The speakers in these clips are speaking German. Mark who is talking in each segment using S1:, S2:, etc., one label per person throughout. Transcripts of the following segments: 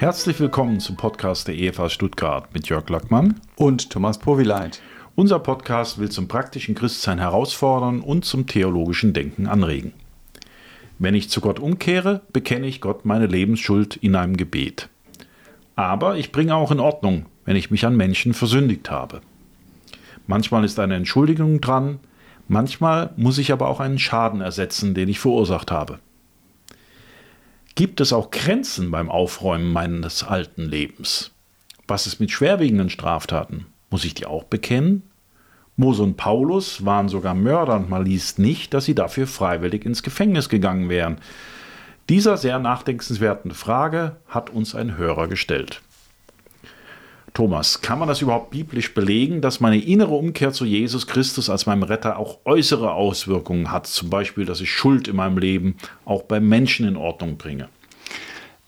S1: Herzlich willkommen zum Podcast der EFA Stuttgart mit Jörg Lackmann
S2: und Thomas Powileit.
S1: Unser Podcast will zum praktischen Christsein herausfordern und zum theologischen Denken anregen. Wenn ich zu Gott umkehre, bekenne ich Gott meine Lebensschuld in einem Gebet. Aber ich bringe auch in Ordnung, wenn ich mich an Menschen versündigt habe. Manchmal ist eine Entschuldigung dran, manchmal muss ich aber auch einen Schaden ersetzen, den ich verursacht habe. Gibt es auch Grenzen beim Aufräumen meines alten Lebens? Was ist mit schwerwiegenden Straftaten? Muss ich die auch bekennen? Mose und Paulus waren sogar Mörder und man liest nicht, dass sie dafür freiwillig ins Gefängnis gegangen wären. Dieser sehr nachdenkenswerten Frage hat uns ein Hörer gestellt. Thomas, kann man das überhaupt biblisch belegen, dass meine innere Umkehr zu Jesus Christus als meinem Retter auch äußere Auswirkungen hat? Zum Beispiel, dass ich Schuld in meinem Leben auch bei Menschen in Ordnung bringe.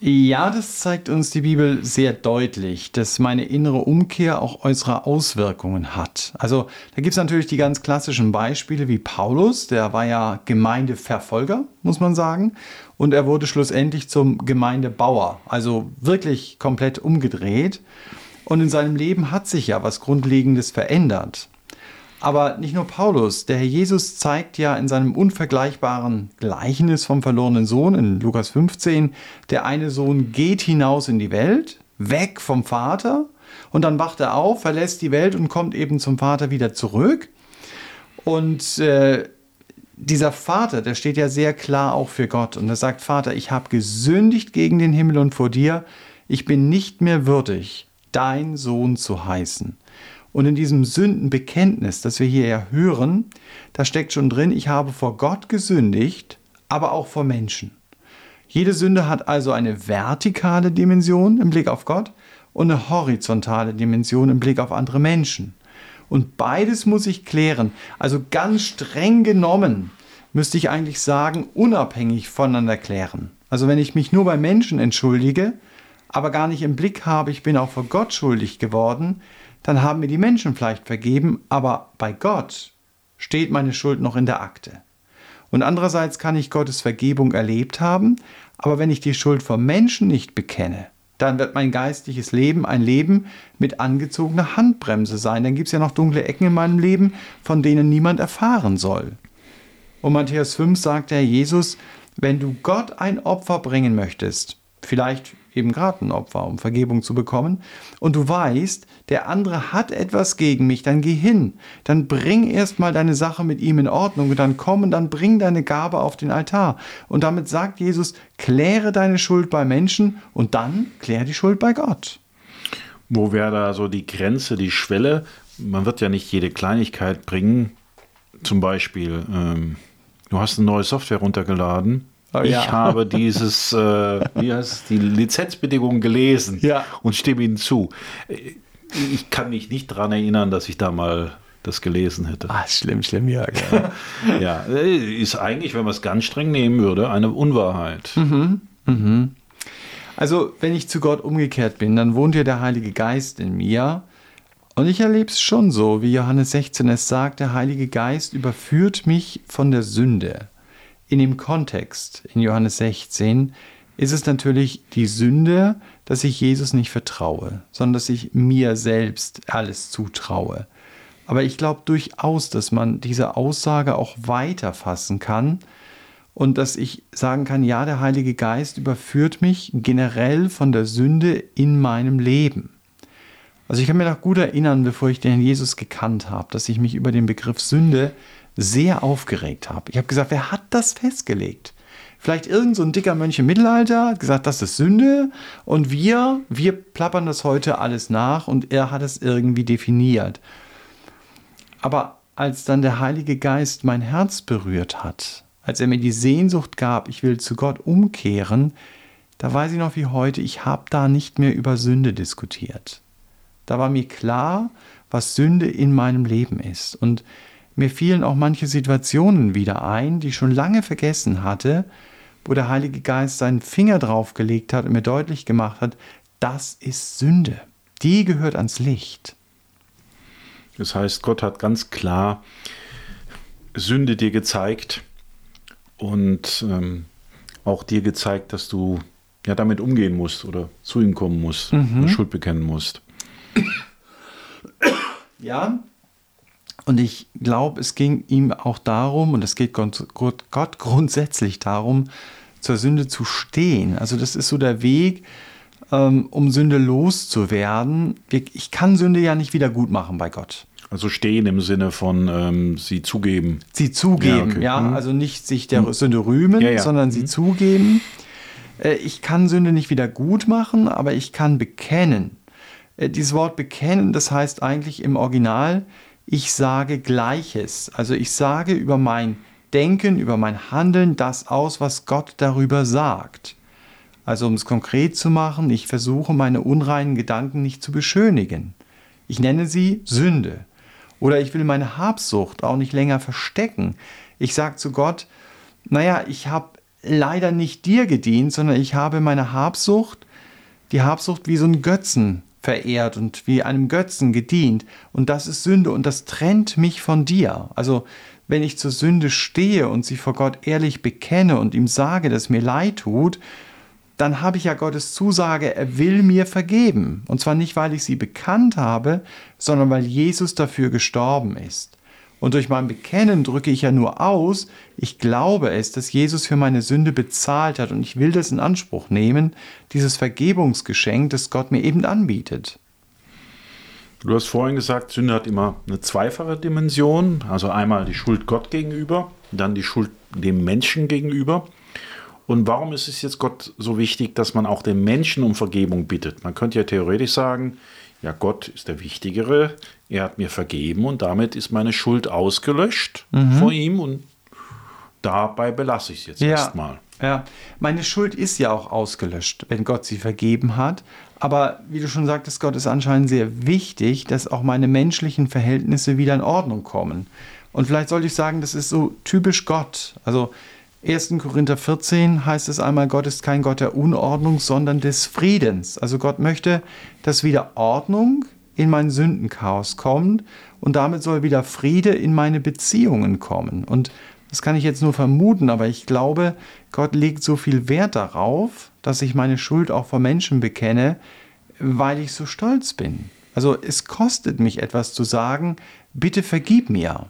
S2: Ja, das zeigt uns die Bibel sehr deutlich, dass meine innere Umkehr auch äußere Auswirkungen hat. Also da gibt es natürlich die ganz klassischen Beispiele wie Paulus, der war ja Gemeindeverfolger, muss man sagen, und er wurde schlussendlich zum Gemeindebauer, also wirklich komplett umgedreht. Und in seinem Leben hat sich ja was Grundlegendes verändert. Aber nicht nur Paulus, der Herr Jesus zeigt ja in seinem unvergleichbaren Gleichnis vom verlorenen Sohn in Lukas 15, der eine Sohn geht hinaus in die Welt, weg vom Vater, und dann wacht er auf, verlässt die Welt und kommt eben zum Vater wieder zurück. Und äh, dieser Vater, der steht ja sehr klar auch für Gott und er sagt, Vater, ich habe gesündigt gegen den Himmel und vor dir, ich bin nicht mehr würdig, dein Sohn zu heißen. Und in diesem Sündenbekenntnis, das wir hier ja hören, da steckt schon drin, ich habe vor Gott gesündigt, aber auch vor Menschen. Jede Sünde hat also eine vertikale Dimension im Blick auf Gott und eine horizontale Dimension im Blick auf andere Menschen. Und beides muss ich klären. Also ganz streng genommen müsste ich eigentlich sagen, unabhängig voneinander klären. Also wenn ich mich nur bei Menschen entschuldige, aber gar nicht im Blick habe, ich bin auch vor Gott schuldig geworden, dann haben mir die Menschen vielleicht vergeben, aber bei Gott steht meine Schuld noch in der Akte. Und andererseits kann ich Gottes Vergebung erlebt haben, aber wenn ich die Schuld vor Menschen nicht bekenne, dann wird mein geistliches Leben ein Leben mit angezogener Handbremse sein. Dann gibt es ja noch dunkle Ecken in meinem Leben, von denen niemand erfahren soll. Und Matthäus 5 sagt der Jesus, wenn du Gott ein Opfer bringen möchtest, vielleicht eben gerade ein Opfer, um Vergebung zu bekommen, und du weißt, der andere hat etwas gegen mich, dann geh hin, dann bring erstmal deine Sache mit ihm in Ordnung und dann komm und dann bring deine Gabe auf den Altar. Und damit sagt Jesus, kläre deine Schuld bei Menschen und dann klär die Schuld bei Gott.
S1: Wo wäre da so die Grenze, die Schwelle? Man wird ja nicht jede Kleinigkeit bringen. Zum Beispiel, ähm, du hast eine neue Software runtergeladen Oh, ich ja. habe dieses, äh, wie heißt die Lizenzbedingungen gelesen
S2: ja.
S1: und stimme Ihnen zu. Ich kann mich nicht daran erinnern, dass ich da mal das gelesen hätte.
S2: Ah, schlimm, schlimm,
S1: Jörg. Ja, ja. ist eigentlich, wenn man es ganz streng nehmen würde, eine Unwahrheit.
S2: Mhm. Mhm. Also, wenn ich zu Gott umgekehrt bin, dann wohnt ja der Heilige Geist in mir. Und ich erlebe es schon so, wie Johannes 16 es sagt, der Heilige Geist überführt mich von der Sünde in dem Kontext in Johannes 16 ist es natürlich die Sünde, dass ich Jesus nicht vertraue, sondern dass ich mir selbst alles zutraue. Aber ich glaube durchaus, dass man diese Aussage auch weiterfassen kann und dass ich sagen kann, ja, der Heilige Geist überführt mich generell von der Sünde in meinem Leben. Also ich kann mir noch gut erinnern, bevor ich den Jesus gekannt habe, dass ich mich über den Begriff Sünde sehr aufgeregt habe. Ich habe gesagt, wer hat das festgelegt? Vielleicht irgend so ein dicker Mönch im Mittelalter hat gesagt, das ist Sünde und wir, wir plappern das heute alles nach und er hat es irgendwie definiert. Aber als dann der Heilige Geist mein Herz berührt hat, als er mir die Sehnsucht gab, ich will zu Gott umkehren, da weiß ich noch wie heute, ich habe da nicht mehr über Sünde diskutiert. Da war mir klar, was Sünde in meinem Leben ist. Und mir fielen auch manche Situationen wieder ein, die ich schon lange vergessen hatte, wo der Heilige Geist seinen Finger draufgelegt hat und mir deutlich gemacht hat, das ist Sünde. Die gehört ans Licht.
S1: Das heißt, Gott hat ganz klar Sünde dir gezeigt und ähm, auch dir gezeigt, dass du ja damit umgehen musst oder zu ihm kommen musst, mhm. Schuld bekennen musst.
S2: Ja, und ich glaube, es ging ihm auch darum, und es geht Gott, grundsätzlich darum, zur Sünde zu stehen. Also das ist so der Weg, ähm, um Sünde loszuwerden. Ich kann Sünde ja nicht wieder gut machen bei Gott.
S1: Also stehen im Sinne von ähm, sie zugeben.
S2: Sie zugeben, ja, okay. ja mhm. also nicht sich der mhm. Sünde rühmen, ja, ja. sondern mhm. sie zugeben. Äh, ich kann Sünde nicht wieder gut machen, aber ich kann bekennen. Äh, dieses Wort bekennen, das heißt eigentlich im Original, ich sage Gleiches. Also ich sage über mein Denken, über mein Handeln das aus, was Gott darüber sagt. Also um es konkret zu machen, ich versuche meine unreinen Gedanken nicht zu beschönigen. Ich nenne sie Sünde. Oder ich will meine Habsucht auch nicht länger verstecken. Ich sage zu Gott, naja, ich habe leider nicht dir gedient, sondern ich habe meine Habsucht, die Habsucht wie so einen Götzen verehrt und wie einem Götzen gedient. Und das ist Sünde und das trennt mich von dir. Also wenn ich zur Sünde stehe und sie vor Gott ehrlich bekenne und ihm sage, dass mir leid tut, dann habe ich ja Gottes Zusage, er will mir vergeben. Und zwar nicht, weil ich sie bekannt habe, sondern weil Jesus dafür gestorben ist. Und durch mein Bekennen drücke ich ja nur aus, ich glaube es, dass Jesus für meine Sünde bezahlt hat und ich will das in Anspruch nehmen, dieses Vergebungsgeschenk, das Gott mir eben anbietet.
S1: Du hast vorhin gesagt, Sünde hat immer eine zweifache Dimension, also einmal die Schuld Gott gegenüber, dann die Schuld dem Menschen gegenüber. Und warum ist es jetzt Gott so wichtig, dass man auch den Menschen um Vergebung bittet? Man könnte ja theoretisch sagen, ja, Gott ist der Wichtigere, er hat mir vergeben und damit ist meine Schuld ausgelöscht mhm. vor ihm und dabei belasse ich es jetzt ja, erstmal.
S2: Ja, meine Schuld ist ja auch ausgelöscht, wenn Gott sie vergeben hat. Aber wie du schon sagtest, Gott ist anscheinend sehr wichtig, dass auch meine menschlichen Verhältnisse wieder in Ordnung kommen. Und vielleicht sollte ich sagen, das ist so typisch Gott. Also 1. Korinther 14 heißt es einmal, Gott ist kein Gott der Unordnung, sondern des Friedens. Also Gott möchte, dass wieder Ordnung in mein Sündenchaos kommt und damit soll wieder Friede in meine Beziehungen kommen. Und das kann ich jetzt nur vermuten, aber ich glaube, Gott legt so viel Wert darauf, dass ich meine Schuld auch vor Menschen bekenne, weil ich so stolz bin. Also es kostet mich etwas zu sagen, bitte vergib mir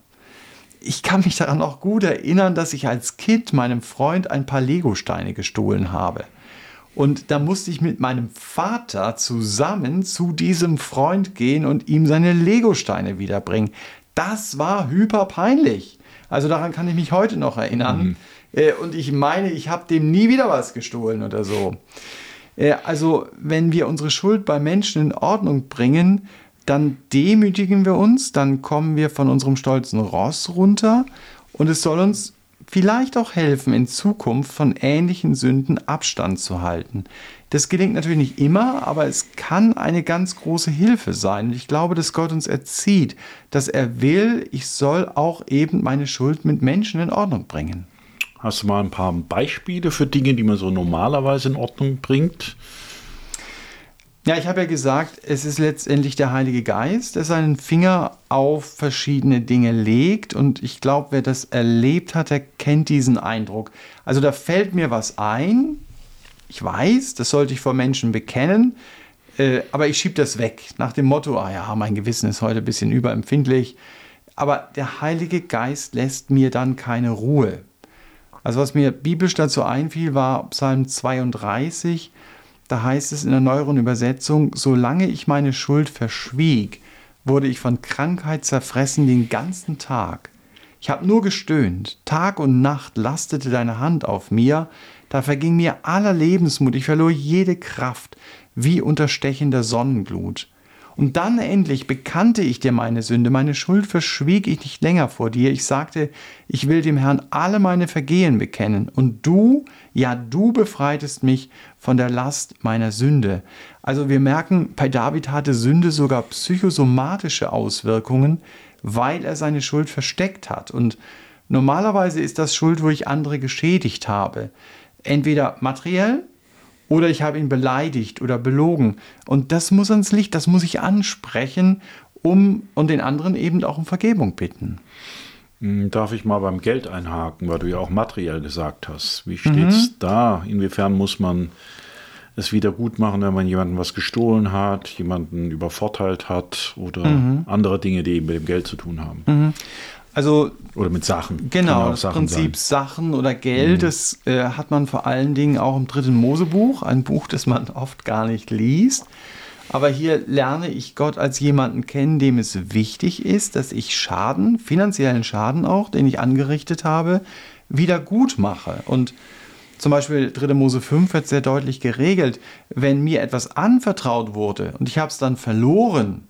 S2: ich kann mich daran auch gut erinnern, dass ich als Kind meinem Freund ein paar Legosteine gestohlen habe. Und da musste ich mit meinem Vater zusammen zu diesem Freund gehen und ihm seine Legosteine wiederbringen. Das war hyper peinlich. Also daran kann ich mich heute noch erinnern. Mhm. Äh, und ich meine, ich habe dem nie wieder was gestohlen oder so. Äh, also wenn wir unsere Schuld bei Menschen in Ordnung bringen, dann demütigen wir uns, dann kommen wir von unserem stolzen Ross runter und es soll uns vielleicht auch helfen, in Zukunft von ähnlichen Sünden Abstand zu halten. Das gelingt natürlich nicht immer, aber es kann eine ganz große Hilfe sein. ich glaube, dass Gott uns erzieht, dass er will, ich soll auch eben meine Schuld mit Menschen in Ordnung bringen.
S1: Hast du mal ein paar Beispiele für Dinge, die man so normalerweise in Ordnung bringt?
S2: Ja, ich habe ja gesagt, es ist letztendlich der Heilige Geist, der seinen Finger auf verschiedene Dinge legt. Und ich glaube, wer das erlebt hat, der kennt diesen Eindruck. Also da fällt mir was ein. Ich weiß, das sollte ich vor Menschen bekennen. Äh, aber ich schiebe das weg. Nach dem Motto, ah ja, mein Gewissen ist heute ein bisschen überempfindlich. Aber der Heilige Geist lässt mir dann keine Ruhe. Also was mir biblisch dazu einfiel, war Psalm 32 da heißt es in der neueren Übersetzung, solange ich meine Schuld verschwieg, wurde ich von Krankheit zerfressen den ganzen Tag. Ich habe nur gestöhnt, Tag und Nacht lastete deine Hand auf mir, da verging mir aller Lebensmut, ich verlor jede Kraft, wie unter stechender Sonnenglut. Und dann endlich bekannte ich dir meine Sünde, meine Schuld verschwieg ich nicht länger vor dir. Ich sagte, ich will dem Herrn alle meine Vergehen bekennen. Und du, ja, du befreitest mich von der Last meiner Sünde. Also wir merken, bei David hatte Sünde sogar psychosomatische Auswirkungen, weil er seine Schuld versteckt hat. Und normalerweise ist das Schuld, wo ich andere geschädigt habe. Entweder materiell oder ich habe ihn beleidigt oder belogen. Und das muss ans Licht, das muss ich ansprechen, um und den anderen eben auch um Vergebung bitten.
S1: Hm, darf ich mal beim Geld einhaken, weil du ja auch materiell gesagt hast. Wie steht es mhm. da? Inwiefern muss man es wieder gut machen, wenn man jemandem was gestohlen hat, jemanden übervorteilt hat oder mhm. andere Dinge, die eben mit dem Geld zu tun haben. Mhm.
S2: Also
S1: oder mit Sachen.
S2: Genau, das Sachen Prinzip sein. Sachen oder Geld, mhm. das äh, hat man vor allen Dingen auch im dritten Mosebuch, ein Buch, das man oft gar nicht liest. Aber hier lerne ich Gott als jemanden kennen, dem es wichtig ist, dass ich Schaden, finanziellen Schaden auch, den ich angerichtet habe, wieder gut mache. Und zum Beispiel 3. Mose 5 wird sehr deutlich geregelt, wenn mir etwas anvertraut wurde und ich habe es dann verloren,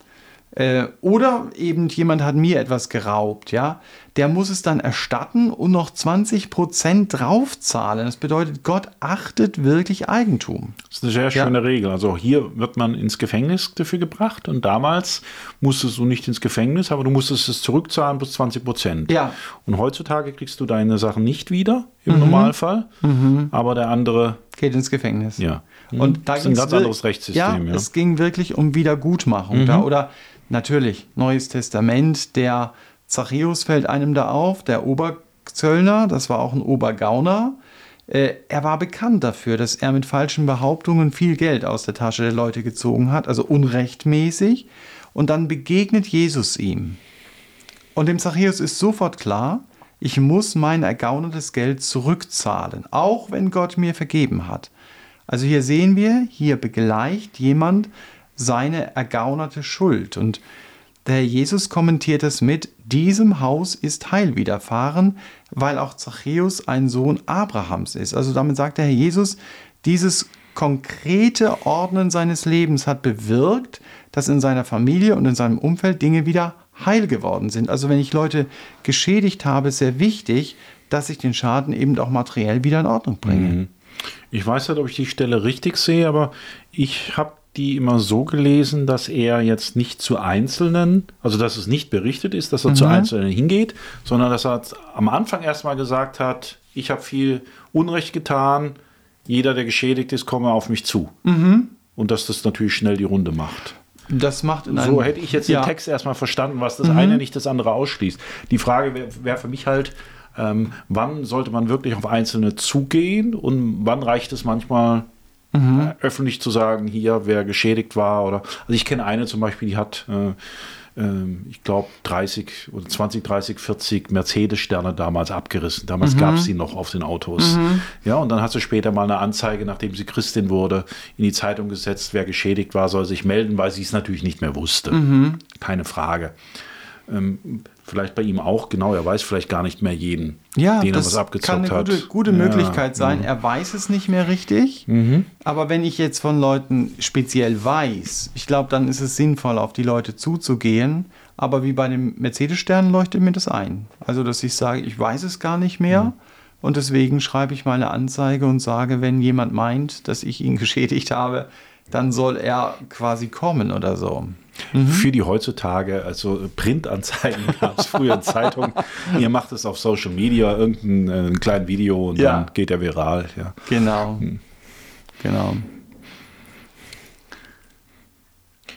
S2: äh, oder eben jemand hat mir etwas geraubt, ja, der muss es dann erstatten und noch 20 Prozent draufzahlen. Das bedeutet, Gott achtet wirklich Eigentum.
S1: Das ist eine sehr schöne ja. Regel. Also hier wird man ins Gefängnis dafür gebracht und damals musstest du nicht ins Gefängnis, aber du musstest es zurückzahlen plus 20 Prozent.
S2: Ja.
S1: Und heutzutage kriegst du deine Sachen nicht wieder im mhm. Normalfall, mhm. aber der andere
S2: geht ins Gefängnis.
S1: Ja.
S2: Und da
S1: das ist ein ganz anderes Rechtssystem.
S2: Ja, ja, es ging wirklich um Wiedergutmachung mhm. da oder Natürlich, Neues Testament, der Zachäus fällt einem da auf, der Oberzöllner, das war auch ein Obergauner. Äh, er war bekannt dafür, dass er mit falschen Behauptungen viel Geld aus der Tasche der Leute gezogen hat, also unrechtmäßig. Und dann begegnet Jesus ihm. Und dem Zachäus ist sofort klar, ich muss mein ergaunertes Geld zurückzahlen, auch wenn Gott mir vergeben hat. Also hier sehen wir, hier begleicht jemand seine ergaunerte Schuld. Und der Herr Jesus kommentiert es mit, diesem Haus ist Heil widerfahren, weil auch Zachäus ein Sohn Abrahams ist. Also damit sagt der Herr Jesus, dieses konkrete Ordnen seines Lebens hat bewirkt, dass in seiner Familie und in seinem Umfeld Dinge wieder heil geworden sind. Also wenn ich Leute geschädigt habe, ist sehr wichtig, dass ich den Schaden eben auch materiell wieder in Ordnung bringe. Mhm.
S1: Ich weiß nicht, ob ich die Stelle richtig sehe, aber ich habe die immer so gelesen, dass er jetzt nicht zu Einzelnen, also dass es nicht berichtet ist, dass er mhm. zu Einzelnen hingeht, sondern dass er am Anfang erstmal gesagt hat, ich habe viel Unrecht getan, jeder, der geschädigt ist, komme auf mich zu. Mhm. Und dass das natürlich schnell die Runde macht.
S2: Das macht in
S1: So hätte ich jetzt ja. den Text erstmal verstanden, was das mhm. eine nicht das andere ausschließt. Die Frage wäre wär für mich halt, ähm, wann sollte man wirklich auf Einzelne zugehen und wann reicht es manchmal, mhm. äh, öffentlich zu sagen, hier, wer geschädigt war. Oder also ich kenne eine zum Beispiel, die hat äh, ähm, ich glaube, 30 oder 20, 30, 40 Mercedes-Sterne damals abgerissen. Damals mhm. gab es sie noch auf den Autos. Mhm. Ja, und dann hat sie später mal eine Anzeige, nachdem sie Christin wurde, in die Zeitung gesetzt, wer geschädigt war, soll sich melden, weil sie es natürlich nicht mehr wusste. Mhm. Keine Frage. Ähm, vielleicht bei ihm auch, genau, er weiß vielleicht gar nicht mehr jeden,
S2: ja, den er was abgezockt hat. kann eine gute, gute ja, Möglichkeit sein. Ja. Er weiß es nicht mehr richtig, mhm. aber wenn ich jetzt von Leuten speziell weiß, ich glaube, dann ist es sinnvoll, auf die Leute zuzugehen. Aber wie bei dem Mercedes-Stern leuchtet mir das ein. Also, dass ich sage, ich weiß es gar nicht mehr. Mhm. Und deswegen schreibe ich meine Anzeige und sage, wenn jemand meint, dass ich ihn geschädigt habe, dann soll er quasi kommen oder so
S1: mhm. für die heutzutage, also Printanzeigen gab es früher in Zeitungen. Ihr macht es auf Social Media, irgendein äh, kleines Video und ja. dann geht er viral. Ja.
S2: Genau. Hm. Genau.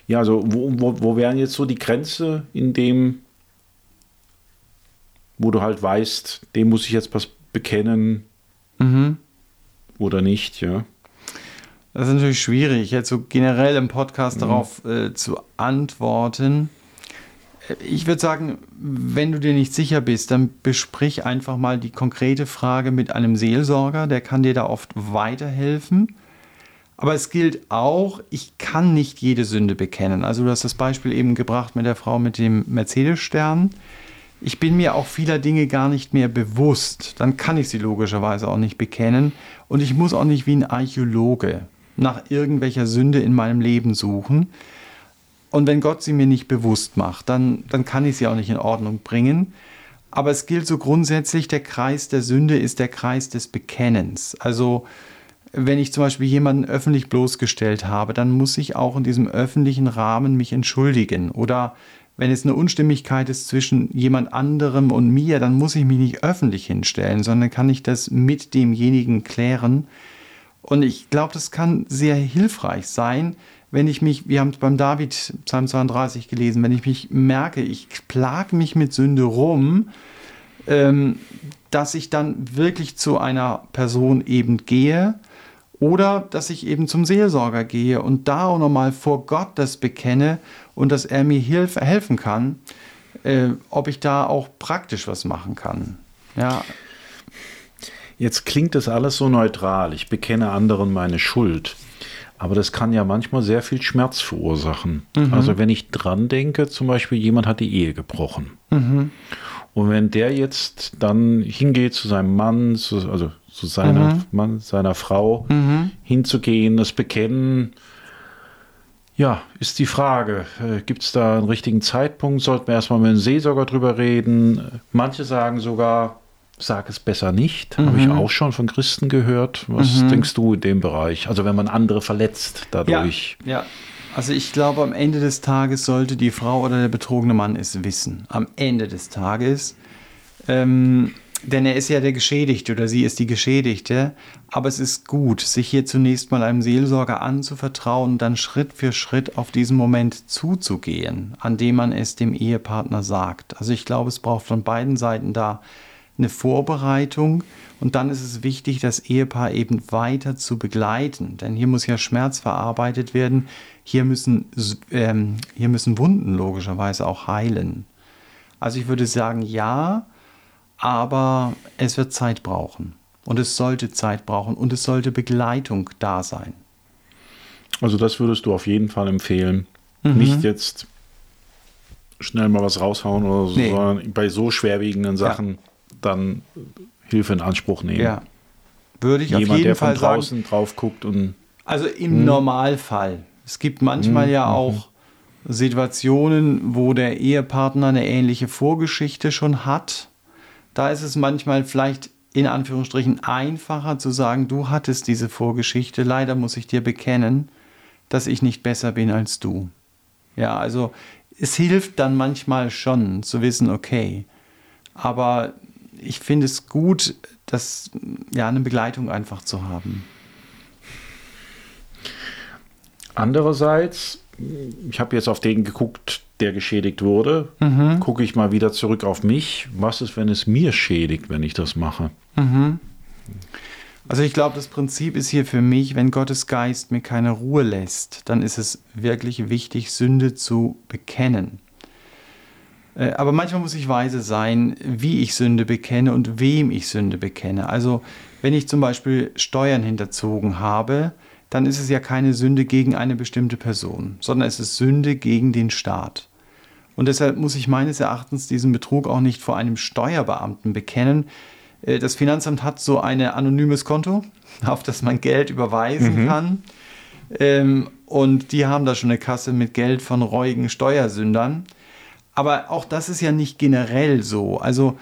S1: Ja, also wo, wo, wo wären jetzt so die Grenze in dem, wo du halt weißt, dem muss ich jetzt was bekennen mhm. oder nicht, ja?
S2: Das ist natürlich schwierig, jetzt so generell im Podcast mhm. darauf äh, zu antworten. Ich würde sagen, wenn du dir nicht sicher bist, dann besprich einfach mal die konkrete Frage mit einem Seelsorger, der kann dir da oft weiterhelfen. Aber es gilt auch, ich kann nicht jede Sünde bekennen. Also du hast das Beispiel eben gebracht mit der Frau mit dem Mercedes-Stern. Ich bin mir auch vieler Dinge gar nicht mehr bewusst. Dann kann ich sie logischerweise auch nicht bekennen. Und ich muss auch nicht wie ein Archäologe nach irgendwelcher Sünde in meinem Leben suchen. Und wenn Gott sie mir nicht bewusst macht, dann, dann kann ich sie auch nicht in Ordnung bringen. Aber es gilt so grundsätzlich, der Kreis der Sünde ist der Kreis des Bekennens. Also wenn ich zum Beispiel jemanden öffentlich bloßgestellt habe, dann muss ich auch in diesem öffentlichen Rahmen mich entschuldigen. Oder wenn es eine Unstimmigkeit ist zwischen jemand anderem und mir, dann muss ich mich nicht öffentlich hinstellen, sondern kann ich das mit demjenigen klären. Und ich glaube, das kann sehr hilfreich sein, wenn ich mich, wir haben es beim David, Psalm 32 gelesen, wenn ich mich merke, ich plage mich mit Sünde rum, ähm, dass ich dann wirklich zu einer Person eben gehe Oder dass ich eben zum Seelsorger gehe und da auch nochmal vor Gott das bekenne und dass er mir hilf, helfen kann, äh, ob ich da auch praktisch was machen kann. Ja.
S1: Jetzt klingt das alles so neutral. Ich bekenne anderen meine Schuld. Aber das kann ja manchmal sehr viel Schmerz verursachen. Mhm. Also wenn ich dran denke, zum Beispiel jemand hat die Ehe gebrochen. Mhm. Und wenn der jetzt dann hingeht zu seinem Mann, zu, also zu seiner mhm. Mann, seiner Frau, mhm. hinzugehen, das Bekennen, ja, ist die Frage, äh, gibt es da einen richtigen Zeitpunkt? Sollten wir erstmal mit dem Seelsorger drüber reden? Manche sagen sogar, sag es besser nicht. Mhm. Habe ich auch schon von Christen gehört. Was mhm. denkst du in dem Bereich? Also wenn man andere verletzt dadurch.
S2: Ja, ja. Also ich glaube, am Ende des Tages sollte die Frau oder der betrogene Mann es wissen. Am Ende des Tages. Ähm, denn er ist ja der Geschädigte oder sie ist die Geschädigte. Aber es ist gut, sich hier zunächst mal einem Seelsorger anzuvertrauen, dann Schritt für Schritt auf diesen Moment zuzugehen, an dem man es dem Ehepartner sagt. Also ich glaube, es braucht von beiden Seiten da eine Vorbereitung und dann ist es wichtig, das Ehepaar eben weiter zu begleiten, denn hier muss ja Schmerz verarbeitet werden, hier müssen, ähm, hier müssen Wunden logischerweise auch heilen. Also ich würde sagen, ja, aber es wird Zeit brauchen und es sollte Zeit brauchen und es sollte Begleitung da sein.
S1: Also das würdest du auf jeden Fall empfehlen. Mhm. Nicht jetzt schnell mal was raushauen oder so, nee. sondern bei so schwerwiegenden Sachen. Ja dann Hilfe in Anspruch nehmen. Ja.
S2: Würde ich Jemand, auf jeden der von
S1: Fall draußen sagen, drauf guckt und.
S2: Also im hm. Normalfall. Es gibt manchmal hm. ja auch Situationen, wo der Ehepartner eine ähnliche Vorgeschichte schon hat. Da ist es manchmal vielleicht in Anführungsstrichen einfacher zu sagen, du hattest diese Vorgeschichte, leider muss ich dir bekennen, dass ich nicht besser bin als du. Ja, also es hilft dann manchmal schon zu wissen, okay, aber ich finde es gut, das, ja, eine Begleitung einfach zu haben.
S1: Andererseits, ich habe jetzt auf den geguckt, der geschädigt wurde. Mhm. Gucke ich mal wieder zurück auf mich. Was ist, wenn es mir schädigt, wenn ich das mache? Mhm.
S2: Also ich glaube, das Prinzip ist hier für mich, wenn Gottes Geist mir keine Ruhe lässt, dann ist es wirklich wichtig, Sünde zu bekennen. Äh, aber manchmal muss ich weise sein, wie ich Sünde bekenne und wem ich Sünde bekenne. Also wenn ich zum Beispiel Steuern hinterzogen habe, dann ist es ja keine Sünde gegen eine bestimmte Person, sondern es ist Sünde gegen den Staat. Und deshalb muss ich meines Erachtens diesen Betrug auch nicht vor einem Steuerbeamten bekennen. Äh, das Finanzamt hat so ein anonymes Konto, auf das man Geld überweisen mhm. kann. Ähm, und die haben da schon eine Kasse mit Geld von reuigen Steuersündern. Aber auch das ist ja nicht generell so. Also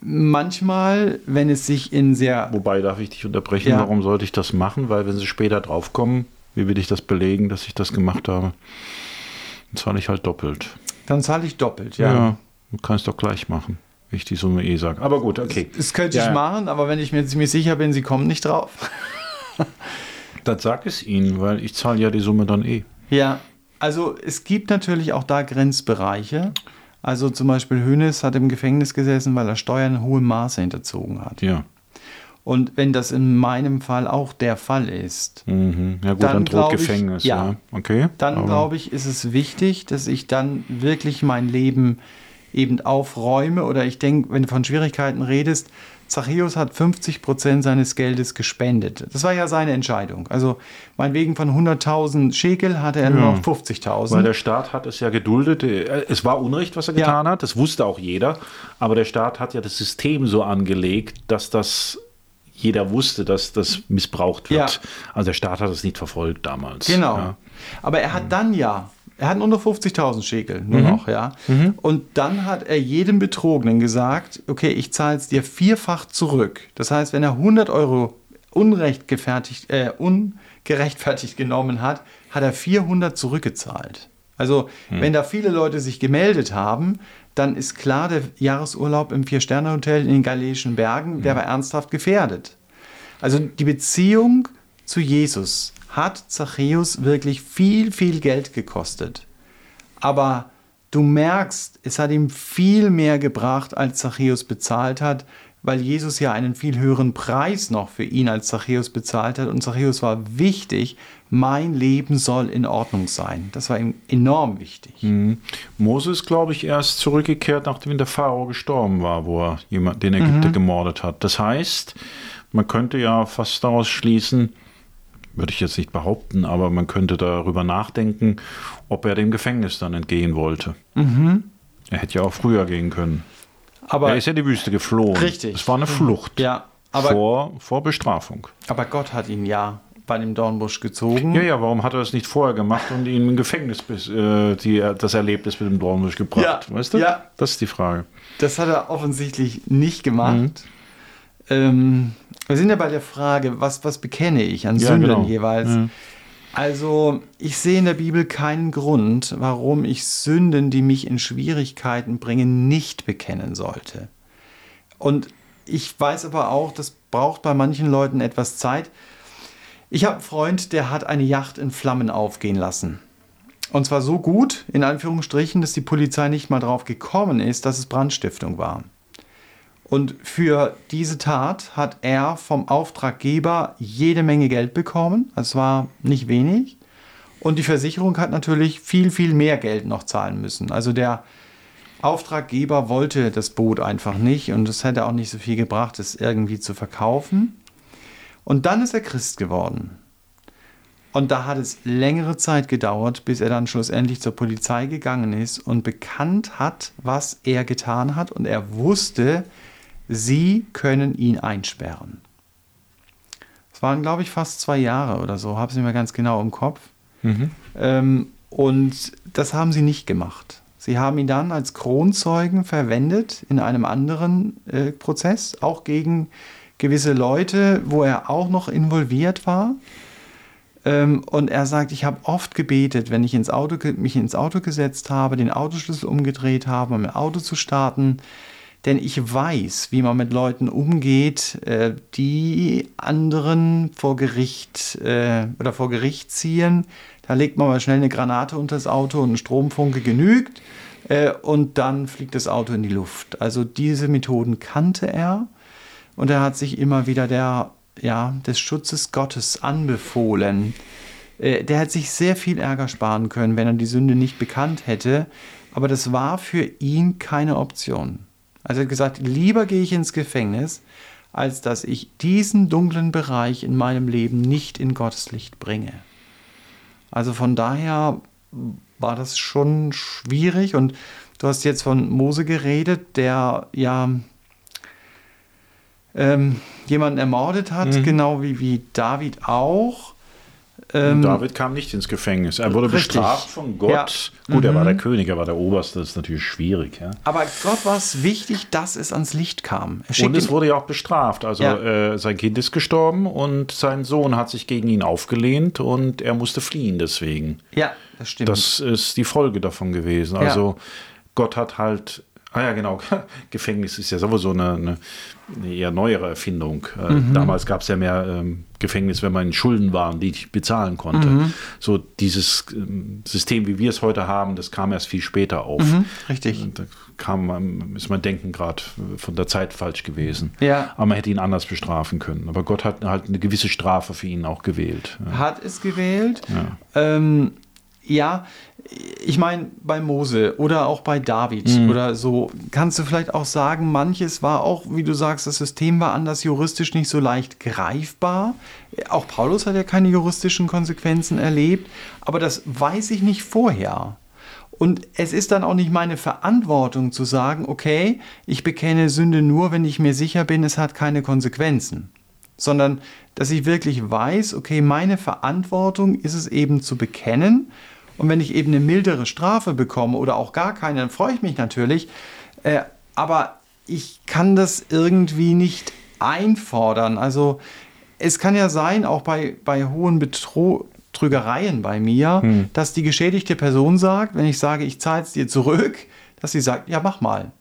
S2: manchmal, wenn es sich in sehr.
S1: Wobei, darf ich dich unterbrechen? Ja. Warum sollte ich das machen? Weil, wenn sie später draufkommen, wie will ich das belegen, dass ich das gemacht habe? Dann zahle ich halt doppelt.
S2: Dann zahle ich doppelt, ja. Ja,
S1: du kannst doch gleich machen, wie ich die Summe eh sage. Aber gut, okay.
S2: Das, das könnte ja. ich machen, aber wenn ich mir ziemlich sicher bin, sie kommen nicht drauf.
S1: dann sag es ihnen, weil ich zahle ja die Summe dann eh.
S2: Ja, also es gibt natürlich auch da Grenzbereiche. Also zum Beispiel Hönes hat im Gefängnis gesessen, weil er Steuern in hohem Maße hinterzogen hat.
S1: Ja.
S2: Und wenn das in meinem Fall auch der Fall ist,
S1: mhm. ja gut, dann, dann droht Gefängnis. Ich, ja, ja, okay.
S2: Dann glaube ich, ist es wichtig, dass ich dann wirklich mein Leben eben aufräume. Oder ich denke, wenn du von Schwierigkeiten redest, Zachäus hat 50 Prozent seines Geldes gespendet. Das war ja seine Entscheidung. Also meinetwegen von 100.000 Schekel hatte er ja, nur noch 50.000.
S1: Weil der Staat hat es ja geduldet. Es war Unrecht, was er getan ja. hat. Das wusste auch jeder. Aber der Staat hat ja das System so angelegt, dass das jeder wusste, dass das missbraucht wird. Ja. Also der Staat hat es nicht verfolgt damals.
S2: Genau. Aber er hat dann ja er hat nur noch 50.000 Schekel, nur mhm. noch, ja. Mhm. Und dann hat er jedem Betrogenen gesagt, okay, ich zahle es dir vierfach zurück. Das heißt, wenn er 100 Euro unrechtgefertigt, äh, ungerechtfertigt genommen hat, hat er 400 zurückgezahlt. Also, mhm. wenn da viele Leute sich gemeldet haben, dann ist klar, der Jahresurlaub im Vier-Sterne-Hotel in den Galiläischen Bergen, der mhm. war ernsthaft gefährdet. Also die Beziehung zu Jesus hat Zachäus wirklich viel, viel Geld gekostet. Aber du merkst, es hat ihm viel mehr gebracht, als Zachäus bezahlt hat, weil Jesus ja einen viel höheren Preis noch für ihn als Zachäus bezahlt hat. Und Zachäus war wichtig, mein Leben soll in Ordnung sein. Das war ihm enorm wichtig.
S1: Mhm. Mose ist, glaube ich, erst zurückgekehrt, nachdem der Pharao gestorben war, wo er jemand, den Ägypter mhm. gemordet hat. Das heißt, man könnte ja fast daraus schließen, würde ich jetzt nicht behaupten, aber man könnte darüber nachdenken, ob er dem Gefängnis dann entgehen wollte. Mhm. Er hätte ja auch früher gehen können. Aber er ist ja in die Wüste geflohen.
S2: Richtig.
S1: Es war eine Flucht.
S2: Ja,
S1: aber, vor, vor Bestrafung.
S2: Aber Gott hat ihn ja bei dem Dornbusch gezogen.
S1: Ja, ja, warum hat er das nicht vorher gemacht und ihn im Gefängnis bis, äh, die, das Erlebnis mit dem Dornbusch gebracht?
S2: Ja,
S1: weißt du?
S2: Ja.
S1: Das ist die Frage.
S2: Das hat er offensichtlich nicht gemacht. Mhm. Ähm, wir sind ja bei der Frage, was, was bekenne ich an ja, Sünden genau. jeweils? Ja. Also, ich sehe in der Bibel keinen Grund, warum ich Sünden, die mich in Schwierigkeiten bringen, nicht bekennen sollte. Und ich weiß aber auch, das braucht bei manchen Leuten etwas Zeit. Ich habe einen Freund, der hat eine Yacht in Flammen aufgehen lassen. Und zwar so gut, in Anführungsstrichen, dass die Polizei nicht mal drauf gekommen ist, dass es Brandstiftung war. Und für diese Tat hat er vom Auftraggeber jede Menge Geld bekommen. Es war nicht wenig. Und die Versicherung hat natürlich viel, viel mehr Geld noch zahlen müssen. Also der Auftraggeber wollte das Boot einfach nicht und es hätte auch nicht so viel gebracht, es irgendwie zu verkaufen. Und dann ist er Christ geworden. Und da hat es längere Zeit gedauert, bis er dann schlussendlich zur Polizei gegangen ist und bekannt hat, was er getan hat. Und er wusste, Sie können ihn einsperren. Es waren, glaube ich, fast zwei Jahre oder so, habe es nicht mehr ganz genau im Kopf. Mhm. Ähm, und das haben sie nicht gemacht. Sie haben ihn dann als Kronzeugen verwendet in einem anderen äh, Prozess, auch gegen gewisse Leute, wo er auch noch involviert war. Ähm, und er sagt, ich habe oft gebetet, wenn ich ins Auto, mich ins Auto gesetzt habe, den Autoschlüssel umgedreht habe, um mein Auto zu starten, denn ich weiß, wie man mit Leuten umgeht, äh, die anderen vor Gericht äh, oder vor Gericht ziehen. Da legt man mal schnell eine Granate unter das Auto und ein Stromfunke genügt äh, und dann fliegt das Auto in die Luft. Also diese Methoden kannte er und er hat sich immer wieder der, ja, des Schutzes Gottes anbefohlen. Der hätte sich sehr viel Ärger sparen können, wenn er die Sünde nicht bekannt hätte, aber das war für ihn keine Option. Also er hat gesagt, lieber gehe ich ins Gefängnis, als dass ich diesen dunklen Bereich in meinem Leben nicht in Gottes Licht bringe. Also von daher war das schon schwierig und du hast jetzt von Mose geredet, der ja ähm, jemanden ermordet hat, mhm. genau wie, wie David auch.
S1: Ähm, David kam nicht ins Gefängnis. Er wurde richtig. bestraft von Gott. Ja. Gut, mhm. er war der mhm. König, er war der Oberste, das ist natürlich schwierig. Ja.
S2: Aber Gott war es wichtig, dass es ans Licht kam.
S1: und es wurde ja auch bestraft. Also ja. äh, sein Kind ist gestorben und sein Sohn hat sich gegen ihn aufgelehnt und er musste fliehen deswegen.
S2: Ja, das stimmt.
S1: Das ist die Folge davon gewesen. Also Gott hat halt Ah ja, genau. Gefängnis ist ja sowieso eine, eine, eine eher neuere Erfindung. Äh, mhm. Damals gab es ja mehr ähm, Gefängnis, wenn man in Schulden war und die nicht bezahlen konnte. Mhm. So dieses ähm, System, wie wir es heute haben, das kam erst viel später auf. Mhm,
S2: richtig.
S1: Da kam, ist mein Denken gerade von der Zeit falsch gewesen.
S2: Ja.
S1: Aber man hätte ihn anders bestrafen können. Aber Gott hat halt eine gewisse Strafe für ihn auch gewählt.
S2: Ja. Hat es gewählt. Ja. Ähm, ja, ich meine, bei Mose oder auch bei David mhm. oder so, kannst du vielleicht auch sagen, manches war auch, wie du sagst, das System war anders juristisch nicht so leicht greifbar. Auch Paulus hat ja keine juristischen Konsequenzen erlebt, aber das weiß ich nicht vorher. Und es ist dann auch nicht meine Verantwortung zu sagen, okay, ich bekenne Sünde nur, wenn ich mir sicher bin, es hat keine Konsequenzen. Sondern, dass ich wirklich weiß, okay, meine Verantwortung ist es eben zu bekennen und wenn ich eben eine mildere Strafe bekomme oder auch gar keine, dann freue ich mich natürlich. Äh, aber ich kann das irgendwie nicht einfordern. Also es kann ja sein, auch bei, bei hohen Betrügereien bei mir, hm. dass die geschädigte Person sagt, wenn ich sage, ich zahle es dir zurück, dass sie sagt, ja, mach mal.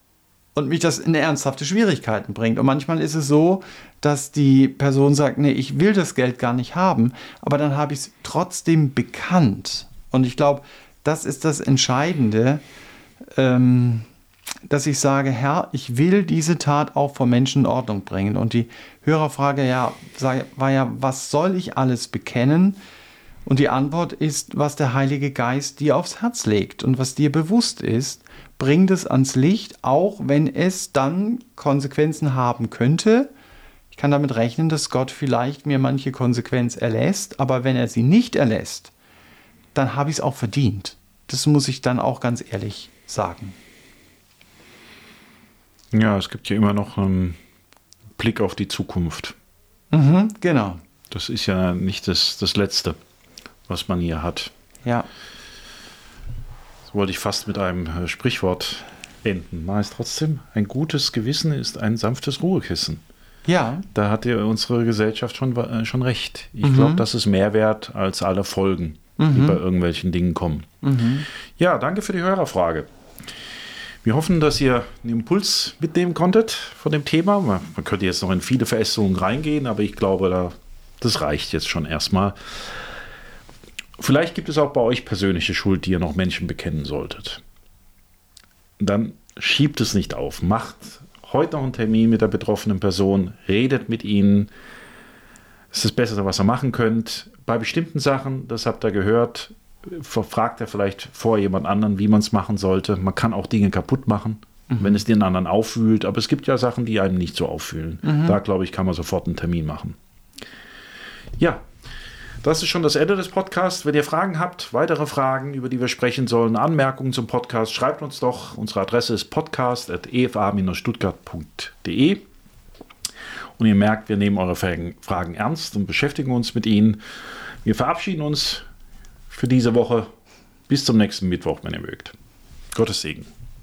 S2: Und mich das in ernsthafte Schwierigkeiten bringt. Und manchmal ist es so, dass die Person sagt, nee, ich will das Geld gar nicht haben, aber dann habe ich es trotzdem bekannt. Und ich glaube, das ist das Entscheidende. Ähm, dass ich sage, Herr, ich will diese Tat auch vor Menschen in Ordnung bringen. Und die Hörerfrage ja, war ja, was soll ich alles bekennen? Und die Antwort ist, was der Heilige Geist dir aufs Herz legt und was dir bewusst ist, bringt es ans Licht, auch wenn es dann Konsequenzen haben könnte. Ich kann damit rechnen, dass Gott vielleicht mir manche Konsequenz erlässt, aber wenn er sie nicht erlässt, dann habe ich es auch verdient. Das muss ich dann auch ganz ehrlich sagen.
S1: Ja, es gibt ja immer noch einen Blick auf die Zukunft.
S2: Mhm, genau.
S1: Das ist ja nicht das, das Letzte, was man hier hat.
S2: Ja.
S1: Das wollte ich fast mit einem äh, Sprichwort enden. Mal ist trotzdem, ein gutes Gewissen ist ein sanftes Ruhekissen.
S2: Ja.
S1: Da hat ja unsere Gesellschaft schon, äh, schon recht. Ich mhm. glaube, das ist mehr wert als alle Folgen, mhm. die bei irgendwelchen Dingen kommen. Mhm. Ja, danke für die Hörerfrage. Wir hoffen, dass ihr einen Impuls mitnehmen konntet von dem Thema. Man, könnte jetzt noch in viele Verästelungen reingehen, aber ich glaube, da, das reicht jetzt schon erstmal. Vielleicht gibt es auch bei euch persönliche Schuld, die ihr noch Menschen bekennen solltet. Dann schiebt es nicht auf. Macht heute noch einen Termin mit der betroffenen Person, redet mit ihnen. Das ist das Beste, was ihr machen könnt. Bei bestimmten Sachen, das habt ihr gehört, fragt er vielleicht vor jemand anderen, wie man es machen sollte. Man kann auch Dinge kaputt machen, mhm. wenn es den anderen auffühlt. Aber es gibt ja Sachen, die einem nicht so auffühlen. Mhm. Da, glaube ich, kann man sofort einen Termin machen. Ja, das ist schon das Ende des Podcasts. Wenn ihr Fragen habt, weitere Fragen, über die wir sprechen sollen, Anmerkungen zum Podcast, schreibt uns doch. Unsere Adresse ist podcast.efa-stuttgart.de. Und ihr merkt, wir nehmen eure Fragen ernst und beschäftigen uns mit ihnen. Wir verabschieden uns für diese Woche. Bis zum nächsten Mittwoch, wenn ihr mögt. Gottes Segen.